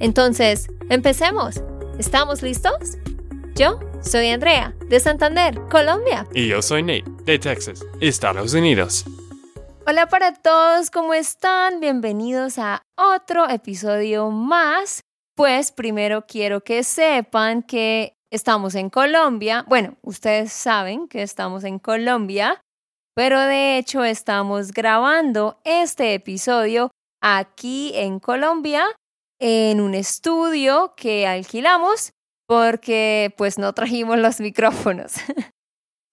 Entonces, empecemos. ¿Estamos listos? Yo soy Andrea, de Santander, Colombia. Y yo soy Nate, de Texas, Estados Unidos. Hola para todos, ¿cómo están? Bienvenidos a otro episodio más. Pues primero quiero que sepan que estamos en Colombia. Bueno, ustedes saben que estamos en Colombia, pero de hecho estamos grabando este episodio aquí en Colombia en un estudio que alquilamos porque pues no trajimos los micrófonos.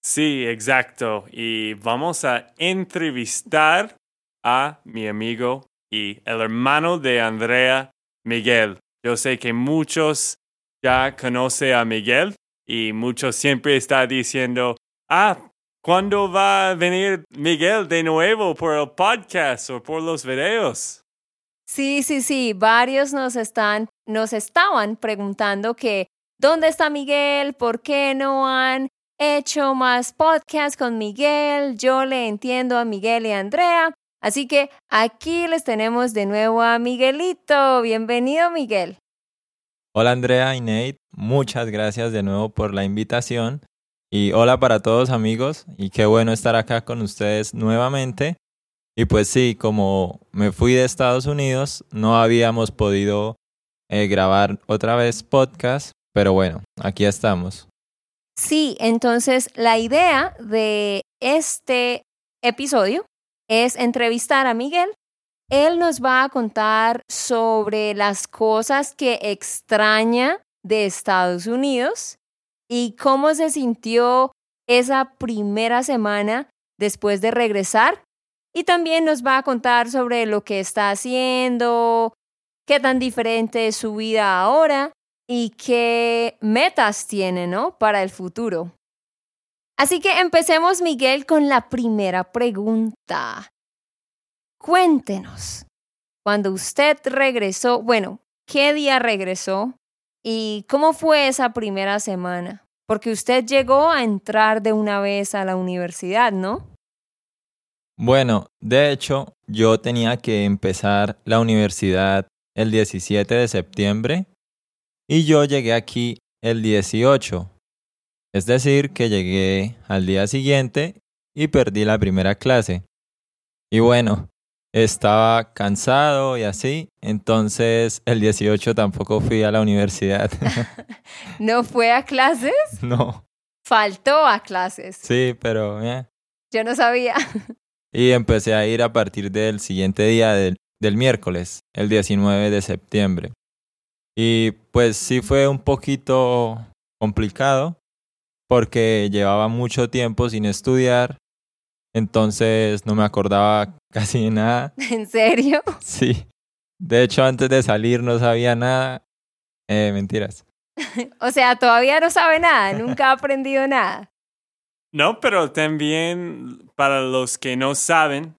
Sí, exacto. Y vamos a entrevistar a mi amigo y el hermano de Andrea, Miguel. Yo sé que muchos ya conoce a Miguel y muchos siempre está diciendo, ah, ¿cuándo va a venir Miguel de nuevo por el podcast o por los videos? Sí, sí, sí, varios nos están, nos estaban preguntando que ¿dónde está Miguel? ¿Por qué no han hecho más podcasts con Miguel? Yo le entiendo a Miguel y a Andrea. Así que aquí les tenemos de nuevo a Miguelito. Bienvenido, Miguel. Hola Andrea y Nate, muchas gracias de nuevo por la invitación y hola para todos amigos y qué bueno estar acá con ustedes nuevamente. Y pues sí, como me fui de Estados Unidos, no habíamos podido eh, grabar otra vez podcast, pero bueno, aquí estamos. Sí, entonces la idea de este episodio es entrevistar a Miguel él nos va a contar sobre las cosas que extraña de Estados Unidos y cómo se sintió esa primera semana después de regresar. Y también nos va a contar sobre lo que está haciendo, qué tan diferente es su vida ahora y qué metas tiene, ¿no? Para el futuro. Así que empecemos, Miguel, con la primera pregunta. Cuéntenos, cuando usted regresó, bueno, ¿qué día regresó y cómo fue esa primera semana? Porque usted llegó a entrar de una vez a la universidad, ¿no? Bueno, de hecho, yo tenía que empezar la universidad el 17 de septiembre y yo llegué aquí el 18. Es decir, que llegué al día siguiente y perdí la primera clase. Y bueno, estaba cansado y así, entonces el 18 tampoco fui a la universidad. ¿No fue a clases? No. Faltó a clases. Sí, pero... Eh. Yo no sabía. Y empecé a ir a partir del siguiente día del, del miércoles, el 19 de septiembre. Y pues sí fue un poquito complicado porque llevaba mucho tiempo sin estudiar entonces no me acordaba casi de nada. ¿En serio? Sí. De hecho, antes de salir no sabía nada. Eh, mentiras. o sea, todavía no sabe nada, nunca ha aprendido nada. No, pero también para los que no saben,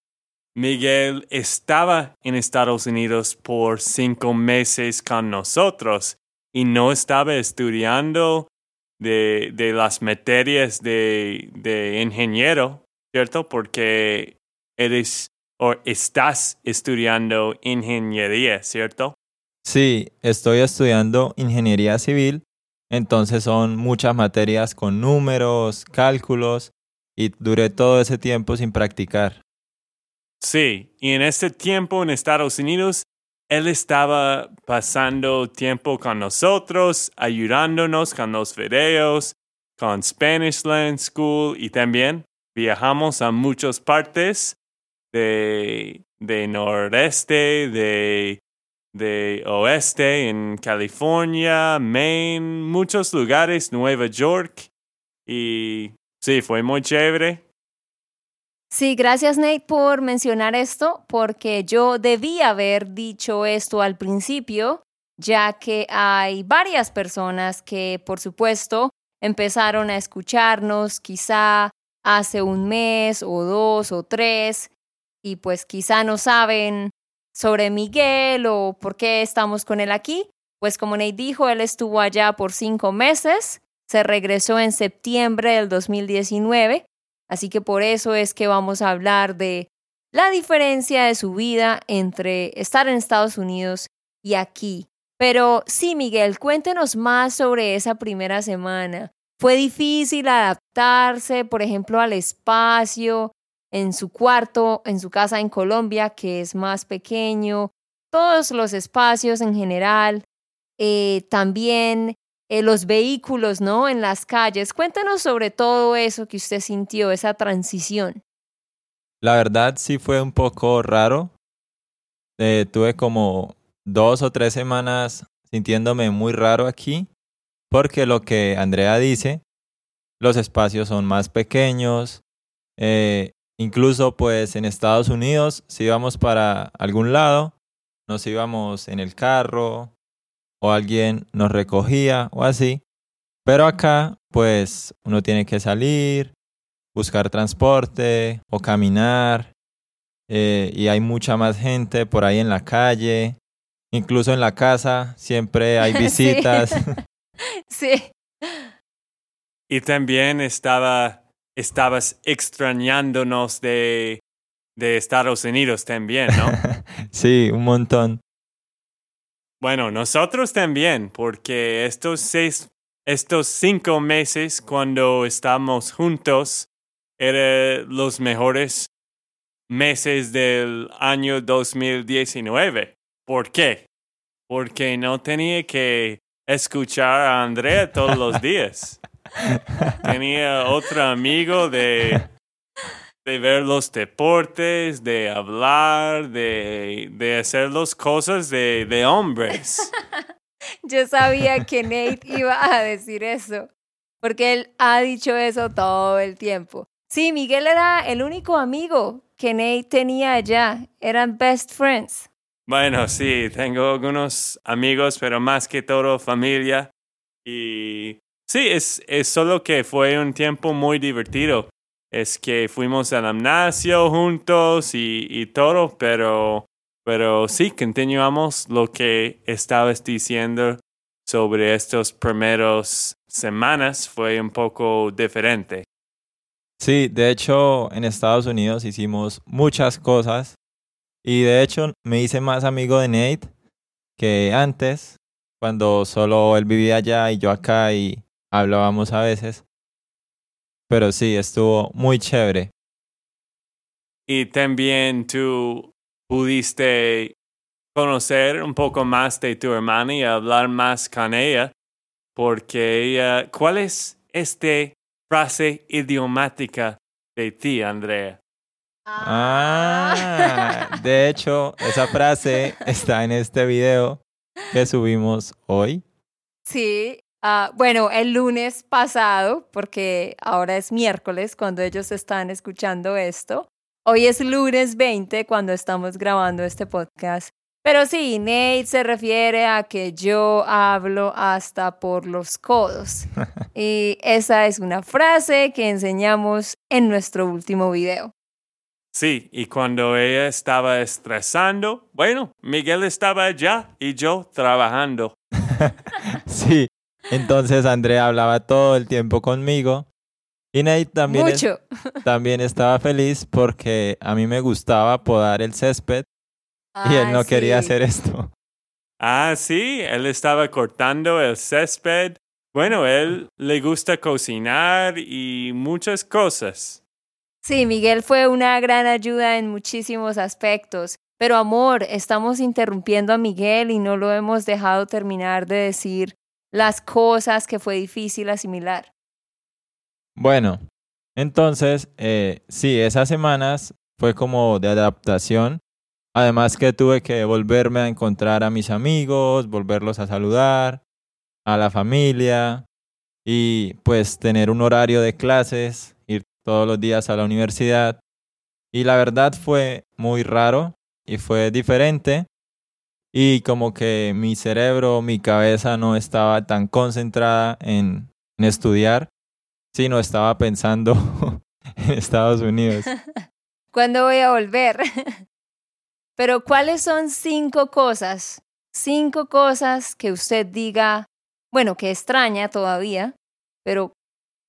Miguel estaba en Estados Unidos por cinco meses con nosotros y no estaba estudiando de, de las materias de, de ingeniero ¿cierto? Porque eres o estás estudiando ingeniería, ¿cierto? Sí, estoy estudiando ingeniería civil, entonces son muchas materias con números, cálculos, y duré todo ese tiempo sin practicar. Sí, y en ese tiempo en Estados Unidos, él estaba pasando tiempo con nosotros, ayudándonos con los videos, con Spanish Land School y también viajamos a muchas partes de, de nordeste, de, de oeste, en California, Maine, muchos lugares, Nueva York. Y sí, fue muy chévere. Sí, gracias Nate por mencionar esto, porque yo debía haber dicho esto al principio. ya que hay varias personas que, por supuesto, empezaron a escucharnos quizá hace un mes o dos o tres y pues quizá no saben sobre Miguel o por qué estamos con él aquí. Pues como Nate dijo, él estuvo allá por cinco meses, se regresó en septiembre del 2019, así que por eso es que vamos a hablar de la diferencia de su vida entre estar en Estados Unidos y aquí. Pero sí, Miguel, cuéntenos más sobre esa primera semana. ¿Fue difícil adaptarse, por ejemplo, al espacio en su cuarto, en su casa en Colombia, que es más pequeño? Todos los espacios en general. Eh, también eh, los vehículos, ¿no? En las calles. Cuéntanos sobre todo eso que usted sintió, esa transición. La verdad sí fue un poco raro. Eh, tuve como dos o tres semanas sintiéndome muy raro aquí, porque lo que Andrea dice, los espacios son más pequeños. Incluso pues en Estados Unidos, si íbamos para algún lado, nos íbamos en el carro o alguien nos recogía o así. Pero acá pues uno tiene que salir, buscar transporte o caminar. Eh, y hay mucha más gente por ahí en la calle. Incluso en la casa siempre hay visitas. sí. Y también estaba, estabas extrañándonos de, de Estados Unidos también, ¿no? sí, un montón. Bueno, nosotros también, porque estos seis, estos cinco meses cuando estamos juntos, eran los mejores meses del año 2019. ¿Por qué? Porque no tenía que escuchar a Andrea todos los días. tenía otro amigo de, de ver los deportes, de hablar, de, de hacer las cosas de, de hombres. Yo sabía que Nate iba a decir eso, porque él ha dicho eso todo el tiempo. Sí, Miguel era el único amigo que Nate tenía allá. Eran best friends. Bueno, sí, tengo algunos amigos, pero más que todo familia. Y sí, es, es solo que fue un tiempo muy divertido. Es que fuimos al gimnasio juntos y, y todo, pero, pero sí, continuamos lo que estabas diciendo sobre estos primeros semanas. Fue un poco diferente. Sí, de hecho en Estados Unidos hicimos muchas cosas y de hecho me hice más amigo de Nate que antes, cuando solo él vivía allá y yo acá y hablábamos a veces. Pero sí, estuvo muy chévere. Y también tú pudiste conocer un poco más de tu hermana y hablar más con ella, porque ella, ¿cuál es este frase idiomática de ti, Andrea. Ah, de hecho, esa frase está en este video que subimos hoy. Sí, uh, bueno, el lunes pasado, porque ahora es miércoles cuando ellos están escuchando esto. Hoy es lunes 20 cuando estamos grabando este podcast. Pero sí, Nate se refiere a que yo hablo hasta por los codos. y esa es una frase que enseñamos en nuestro último video. Sí, y cuando ella estaba estresando, bueno, Miguel estaba allá y yo trabajando. sí, entonces Andrea hablaba todo el tiempo conmigo. Y Nate también, también estaba feliz porque a mí me gustaba podar el césped y él no quería hacer esto. Ah, sí, él estaba cortando el césped. Bueno, él le gusta cocinar y muchas cosas. Sí, Miguel fue una gran ayuda en muchísimos aspectos. Pero amor, estamos interrumpiendo a Miguel y no lo hemos dejado terminar de decir las cosas que fue difícil asimilar. Bueno, entonces, eh, sí, esas semanas fue como de adaptación Además que tuve que volverme a encontrar a mis amigos, volverlos a saludar, a la familia y pues tener un horario de clases, ir todos los días a la universidad. Y la verdad fue muy raro y fue diferente, y como que mi cerebro, mi cabeza no estaba tan concentrada en, en estudiar, sino estaba pensando en Estados Unidos. ¿Cuándo voy a volver? Pero ¿cuáles son cinco cosas? Cinco cosas que usted diga, bueno, que extraña todavía, pero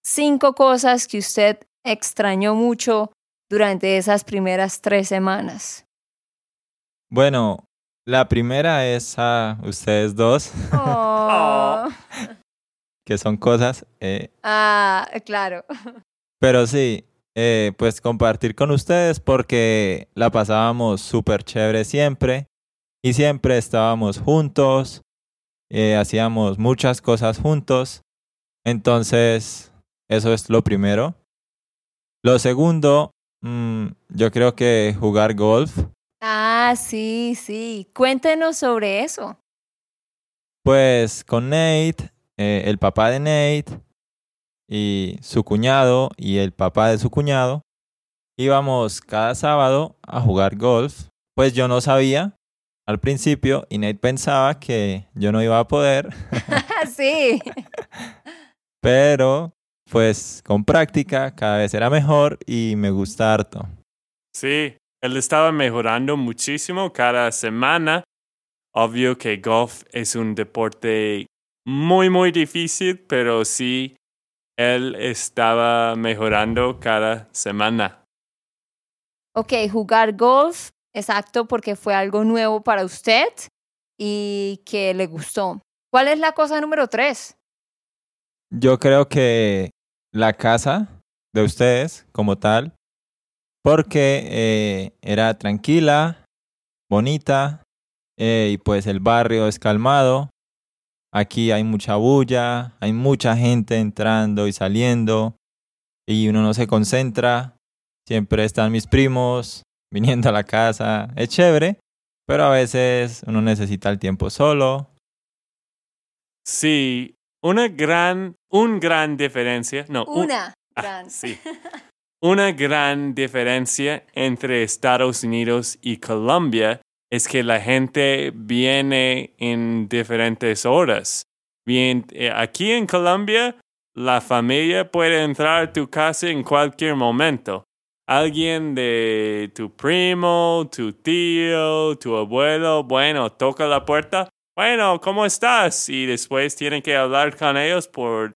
cinco cosas que usted extrañó mucho durante esas primeras tres semanas. Bueno, la primera es a ustedes dos, Oh. que son cosas, eh, Ah, claro. pero sí, eh, pues compartir con ustedes porque la pasábamos súper chévere siempre y siempre estábamos juntos, eh, hacíamos muchas cosas juntos, entonces eso es lo primero. Lo segundo, mm, yo creo que jugar golf, Ah, sí, sí. Cuéntenos sobre eso. pues con Nate, eh, el papá de Nate y su cuñado y el papá de su cuñado, íbamos cada sábado a jugar golf. Pues yo no sabía al principio y Nate pensaba que yo no iba a poder, sí. pero pues con práctica cada vez era mejor y me gusta harto. Sí, él estaba mejorando muchísimo cada semana. Obvio que golf es un deporte muy, muy difícil, pero sí, él estaba mejorando cada semana. Ok, jugar golf, exacto, porque fue algo nuevo para usted y que le gustó. ¿Cuál es la cosa número tres? Yo creo que la casa de ustedes como tal, porque eh, era tranquila, bonita, eh, y pues el barrio es calmado. Aquí hay mucha bulla, hay mucha gente entrando y saliendo, y uno no se concentra. Siempre están mis primos viniendo a la casa. Es chévere, pero a veces uno necesita el tiempo solo. Sí, una gran, un gran diferencia, no, un- Una. Ah, gran. sí. Una gran diferencia entre Estados Unidos y Colombia es que la gente viene en diferentes horas. Bien, eh, aquí en Colombia, la familia puede entrar a tu casa en cualquier momento. Alguien de tu primo, tu tío, tu abuelo, bueno, toca la puerta. Bueno, ¿cómo estás? Y después tienen que hablar con ellos por,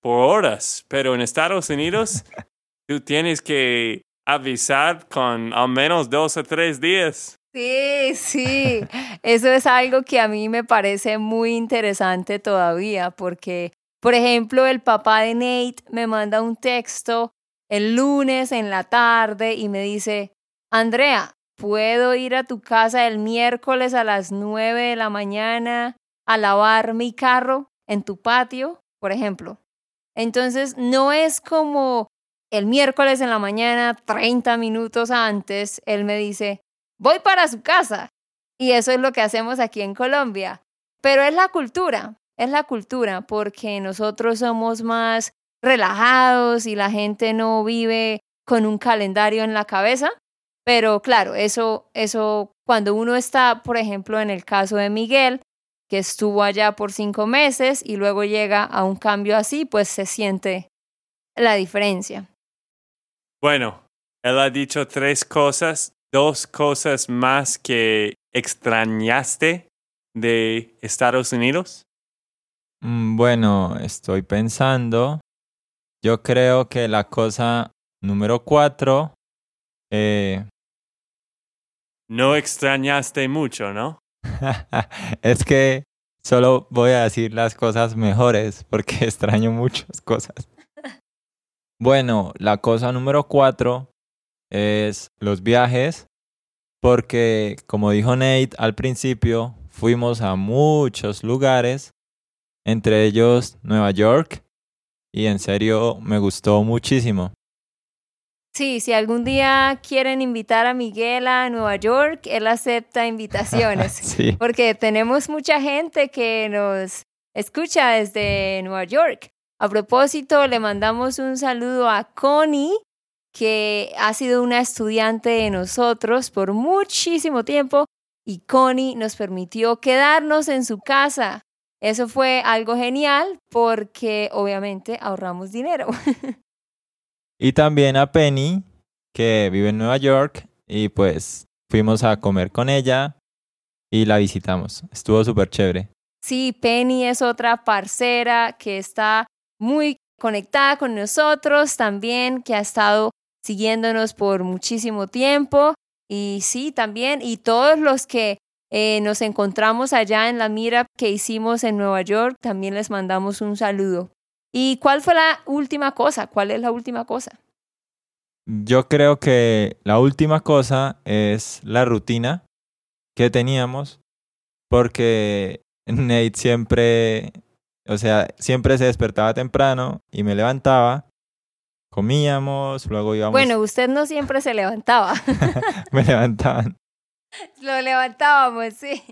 por horas. Pero en Estados Unidos, tú tienes que avisar con al menos dos o tres días. Sí, sí. Eso es algo que a mí me parece muy interesante todavía, porque, por ejemplo, el papá de Nate me manda un texto el lunes en la tarde y me dice, Andrea, ¿puedo ir a tu casa el miércoles a las nueve de la mañana a lavar mi carro en tu patio, por ejemplo? Entonces, no es como el miércoles en la mañana, 30 minutos antes, él me dice, voy para su casa. Y eso es lo que hacemos aquí en Colombia. Pero es la cultura, es la cultura, porque nosotros somos más relajados y la gente no vive con un calendario en la cabeza. Pero claro, eso, eso, cuando uno está, por ejemplo, en el caso de Miguel, que estuvo allá por cinco meses y luego llega a un cambio así, pues se siente la diferencia. Bueno, él ha dicho tres cosas, dos cosas más que extrañaste de Estados Unidos. Mm, Bueno, estoy pensando. Yo creo que la cosa número cuatro, eh, No extrañaste mucho, ¿no? es que solo voy a decir las cosas mejores porque extraño muchas cosas. Bueno, la cosa número cuatro es los viajes, porque como dijo Nate al principio, fuimos a muchos lugares, entre ellos Nueva York, y en serio me gustó muchísimo. Sí, si algún día quieren invitar a Miguel a Nueva York, él acepta invitaciones. Sí. porque tenemos mucha gente que nos escucha desde Nueva York. A propósito, le mandamos un saludo a Connie, que ha sido una estudiante de nosotros por muchísimo tiempo y Connie nos permitió quedarnos en su casa. Eso fue algo genial porque obviamente ahorramos dinero. y también a Penny, que vive en Nueva York, y pues fuimos a comer con ella y la visitamos. Estuvo súper chévere. Sí, Penny es otra parcera que está muy conectada con nosotros también, que ha estado siguiéndonos por muchísimo tiempo. Y sí, también, y todos los que eh, nos encontramos allá en la mira que hicimos en Nueva York, también les mandamos un saludo. ¿Y cuál fue la última cosa? ¿Cuál es la última cosa? Yo creo que la última cosa es la rutina que teníamos, porque Nate siempre o sea, siempre se despertaba temprano y me levantaba, comíamos, luego íbamos... Bueno, usted no siempre se levantaba. me levantaban. Lo levantábamos, sí.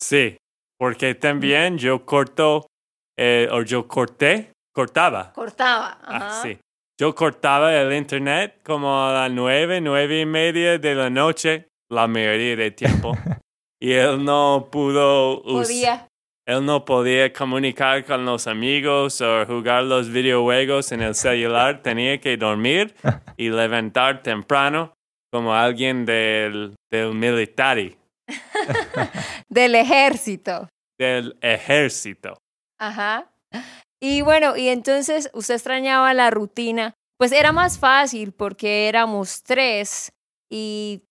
Sí, porque también yo corto, eh, o yo corté, cortaba. Cortaba. Ah, ajá. Ah, sí. Yo cortaba el internet como a las nueve, nueve y media de la noche, la mayoría del tiempo. y él no pudo... Podía. Él no podía comunicar con los amigos o jugar los videojuegos en el celular. Tenía que dormir y levantar temprano como alguien del, del militar. del ejército. Del ejército. Ajá. Y bueno, y entonces usted extrañaba la rutina. Pues era más fácil porque éramos tres y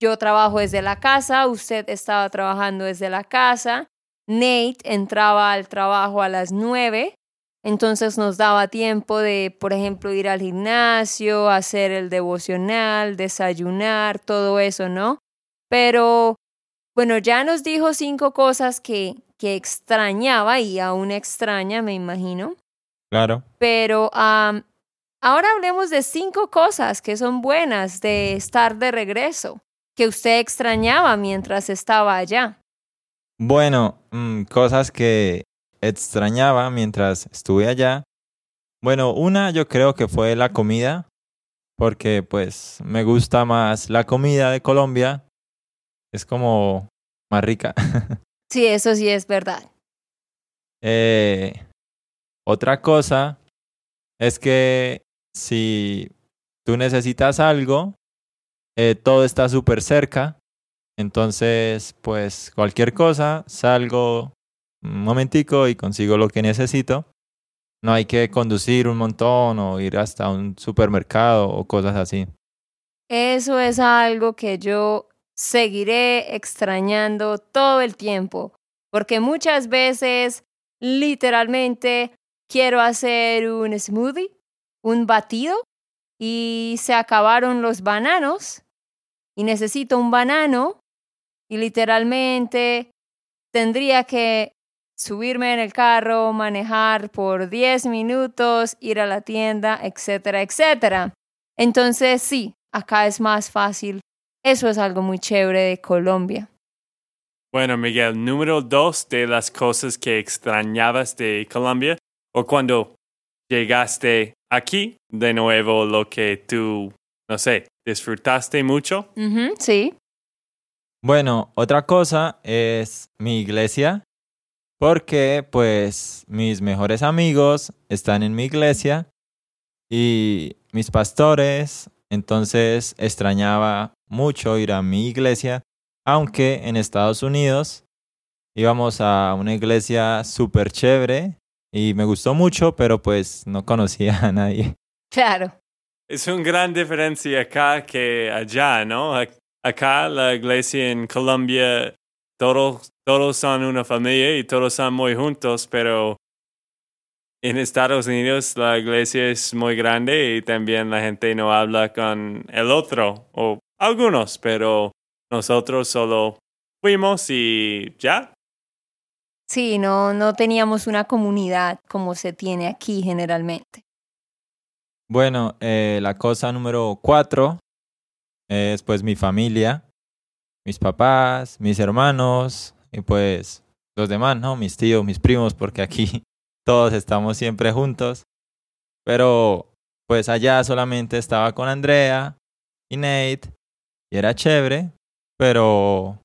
yo trabajo desde la casa, usted estaba trabajando desde la casa Nate entraba al trabajo a las nueve, entonces nos daba tiempo de, por ejemplo, ir al gimnasio, hacer el devocional, desayunar, todo eso, ¿no? Pero, bueno, ya nos dijo cinco cosas que, que extrañaba y aún extraña, me imagino. Claro. Pero ahora hablemos de cinco cosas que son buenas de estar de regreso, que usted extrañaba mientras estaba allá. Bueno, mm, cosas que extrañaba mientras estuve allá. Bueno, una yo creo que fue la comida, porque pues me gusta más la comida de Colombia. Es como más rica. Sí, eso sí es verdad. Eh, otra cosa es que si tú necesitas algo, eh, todo está súper cerca entonces, pues cualquier cosa, salgo un momentico y consigo lo que necesito. No hay que conducir un montón o ir hasta un supermercado o cosas así. Eso es algo que yo seguiré extrañando todo el tiempo, porque muchas veces literalmente quiero hacer un smoothie, un batido, y se acabaron los bananos y necesito un banano y literalmente tendría que subirme en el carro, manejar por 10 minutos, ir a la tienda, etcétera, etcétera. Entonces sí, acá es más fácil. Eso es algo muy chévere de Colombia. Bueno, Miguel, número dos de las cosas que extrañabas de Colombia o cuando llegaste aquí, de nuevo lo que tú, no sé, disfrutaste mucho. sí. Bueno, otra cosa es mi iglesia, porque pues mis mejores amigos están en mi iglesia y mis pastores, entonces extrañaba mucho ir a mi iglesia, aunque en Estados Unidos íbamos a una iglesia súper chévere y me gustó mucho, pero pues no conocía a nadie. Claro. Es una gran diferencia acá que allá, ¿no? Acá la iglesia en Colombia, todos, todos son una familia y todos son muy juntos, pero en Estados Unidos la iglesia es muy grande y también la gente no habla con el otro, o algunos, pero nosotros solo fuimos y ya. Sí, no, no teníamos una comunidad como se tiene aquí generalmente. Bueno, eh, la cosa número cuatro es pues mi familia, mis papás, mis hermanos y pues los demás, ¿no? Mis tíos, mis primos, porque aquí todos estamos siempre juntos. Pero pues allá solamente estaba con Andrea y Nate y era chévere, pero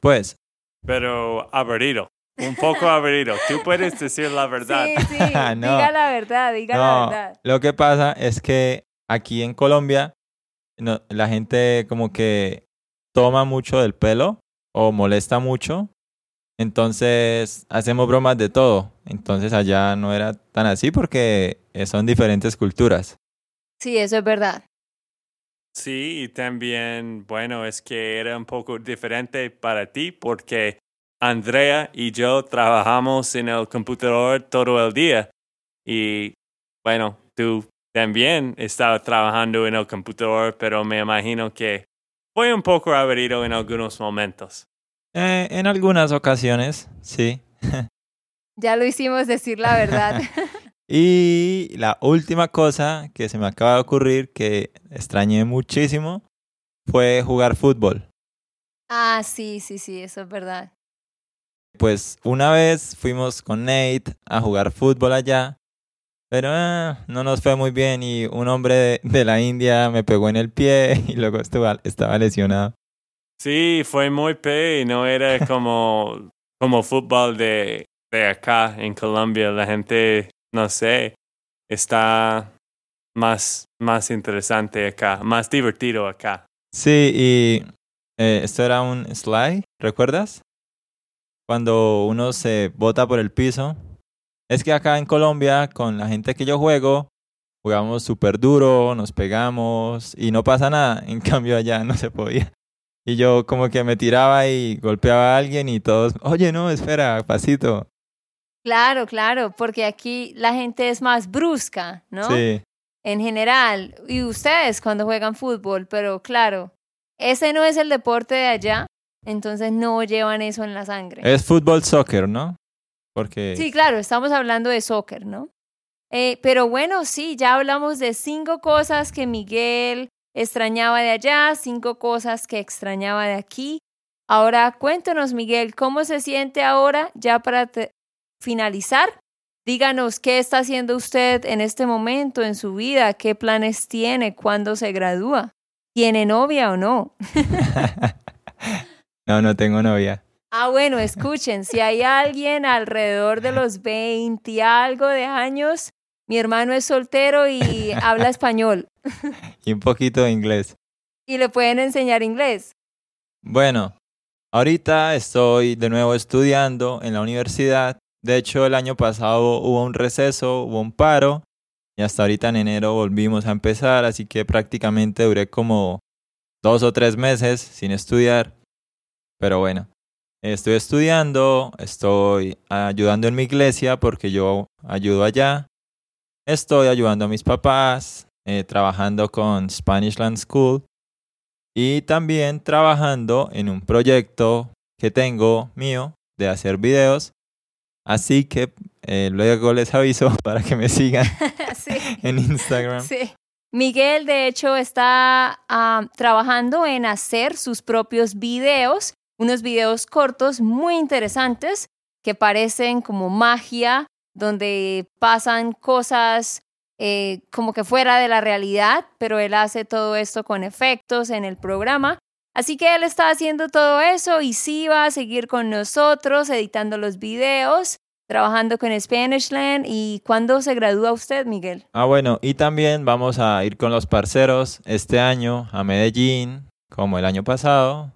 Pues, pero aburrido. Un poco aburrido. Tú puedes decir la verdad. Sí, sí. No. Diga la verdad, diga la verdad. lo que pasa es que aquí en Colombia no, la gente como que toma mucho del pelo o molesta mucho. Entonces hacemos bromas de todo. Entonces allá no era tan así porque son diferentes culturas. Sí, eso es verdad. Sí, y también, bueno, es que era un poco diferente para ti porque Andrea y yo trabajamos en el computador todo el día. Y bueno, tú también estabas trabajando en el computador, pero me imagino que fue un poco aburrido en algunos momentos. Eh, en algunas ocasiones, sí. Ya lo hicimos decir la verdad. Y la última cosa que se me acaba de ocurrir que extrañé muchísimo fue jugar fútbol. ah, sí, sí, sí, eso es verdad. Pues una vez fuimos con Nate a jugar fútbol allá, pero eh, no nos fue muy bien y un hombre de, de la India me pegó en el pie y luego estuvo- estaba lesionado. Sí, fue muy pe y no era como, como fútbol de, de acá en Colombia. La gente, no sé, está más, más interesante acá, más divertido acá. Sí, y eh, esto era un slide, ¿recuerdas? Cuando uno se bota por el piso. Es que acá en Colombia, con la gente que yo juego, jugamos súper duro, nos pegamos y no pasa nada. En cambio allá no se podía. Y yo como que me tiraba y golpeaba a alguien y todos, oye, no, espera, pasito. Claro, claro, porque aquí la gente es más brusca, ¿no? Sí, En general. Y ustedes cuando juegan fútbol, pero claro, ese no es el deporte de allá, entonces no llevan eso en la sangre. es fútbol soccer, ¿no? Porque... Sí, claro, estamos hablando de soccer, ¿no? Eh, pero bueno, sí, ya hablamos de cinco cosas que Miguel extrañaba de allá, cinco cosas que extrañaba de aquí. Ahora cuéntanos, Miguel, ¿cómo se siente ahora ya para finalizar? Díganos qué está haciendo usted en este momento en su vida, qué planes tiene, cuándo se gradúa, tiene novia o no. no, no tengo novia. Ah, bueno, escuchen, si hay alguien alrededor de los 20 y algo de años, mi hermano es soltero y habla español Y un poquito de inglés. y le pueden enseñar inglés. Bueno, ahorita estoy de nuevo estudiando en la universidad. De hecho, el año pasado hubo un receso, hubo un paro y hasta ahorita en enero volvimos a empezar, así que prácticamente duré como dos o tres meses sin estudiar. Pero bueno, estoy estudiando, estoy ayudando en mi iglesia porque yo ayudo allá. Estoy ayudando a mis papás, eh, trabajando con Spanish Land School y también trabajando en un proyecto que tengo mío de hacer videos. Así que eh, luego les aviso para que me sigan sí, en Instagram. sí. Miguel, de hecho, está ah, trabajando en hacer sus propios videos, unos videos cortos muy interesantes que parecen como magia, donde pasan cosas eh, como que fuera de la realidad, pero él hace todo esto con efectos en el programa. Así que él está haciendo todo eso y sí va a seguir con nosotros editando los videos, trabajando con Spanishland. ¿Y cuándo se gradúa usted, Miguel? Ah, bueno, y también vamos a ir con los parceros este año a Medellín, como el año pasado.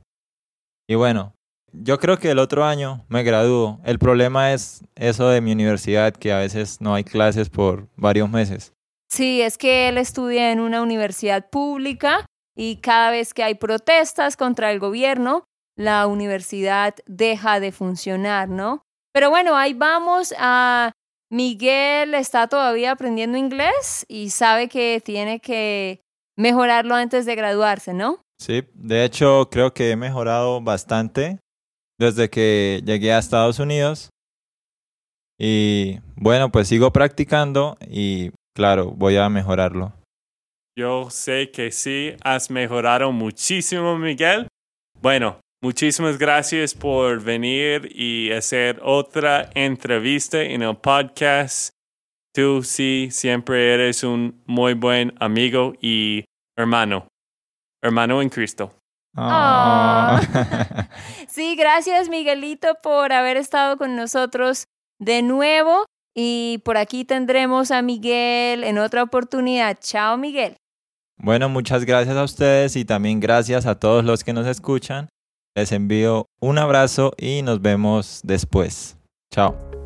Y bueno, yo creo que el otro año me gradúo. El problema es eso de mi universidad, que a veces no hay clases por varios meses. Sí, es que él estudia en una universidad pública y cada vez que hay protestas contra el gobierno, la universidad deja de funcionar, ¿no? Pero bueno, ahí vamos. A Miguel está todavía aprendiendo inglés y sabe que tiene que mejorarlo antes de graduarse, ¿no? Sí, de hecho creo que he mejorado bastante desde que llegué a Estados Unidos. Y bueno, pues sigo practicando y claro, voy a mejorarlo. Yo sé que sí, has mejorado muchísimo, Miguel. Bueno, muchísimas gracias por venir y hacer otra entrevista en el podcast. Tú sí, siempre eres un muy buen amigo y hermano, hermano en Cristo. Ah. sí, gracias Miguelito por haber estado con nosotros de nuevo y por aquí tendremos a Miguel en otra oportunidad. Chao Miguel. Bueno, muchas gracias a ustedes y también gracias a todos los que nos escuchan. Les envío un abrazo y nos vemos después. Chao.